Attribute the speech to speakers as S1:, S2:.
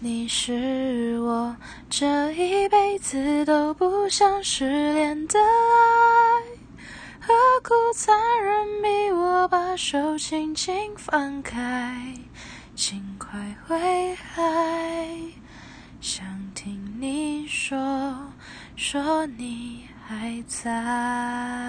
S1: 你是我这一辈子都不想失联的爱何苦残忍逼我把手轻轻放开请快回来想听你说说你还在。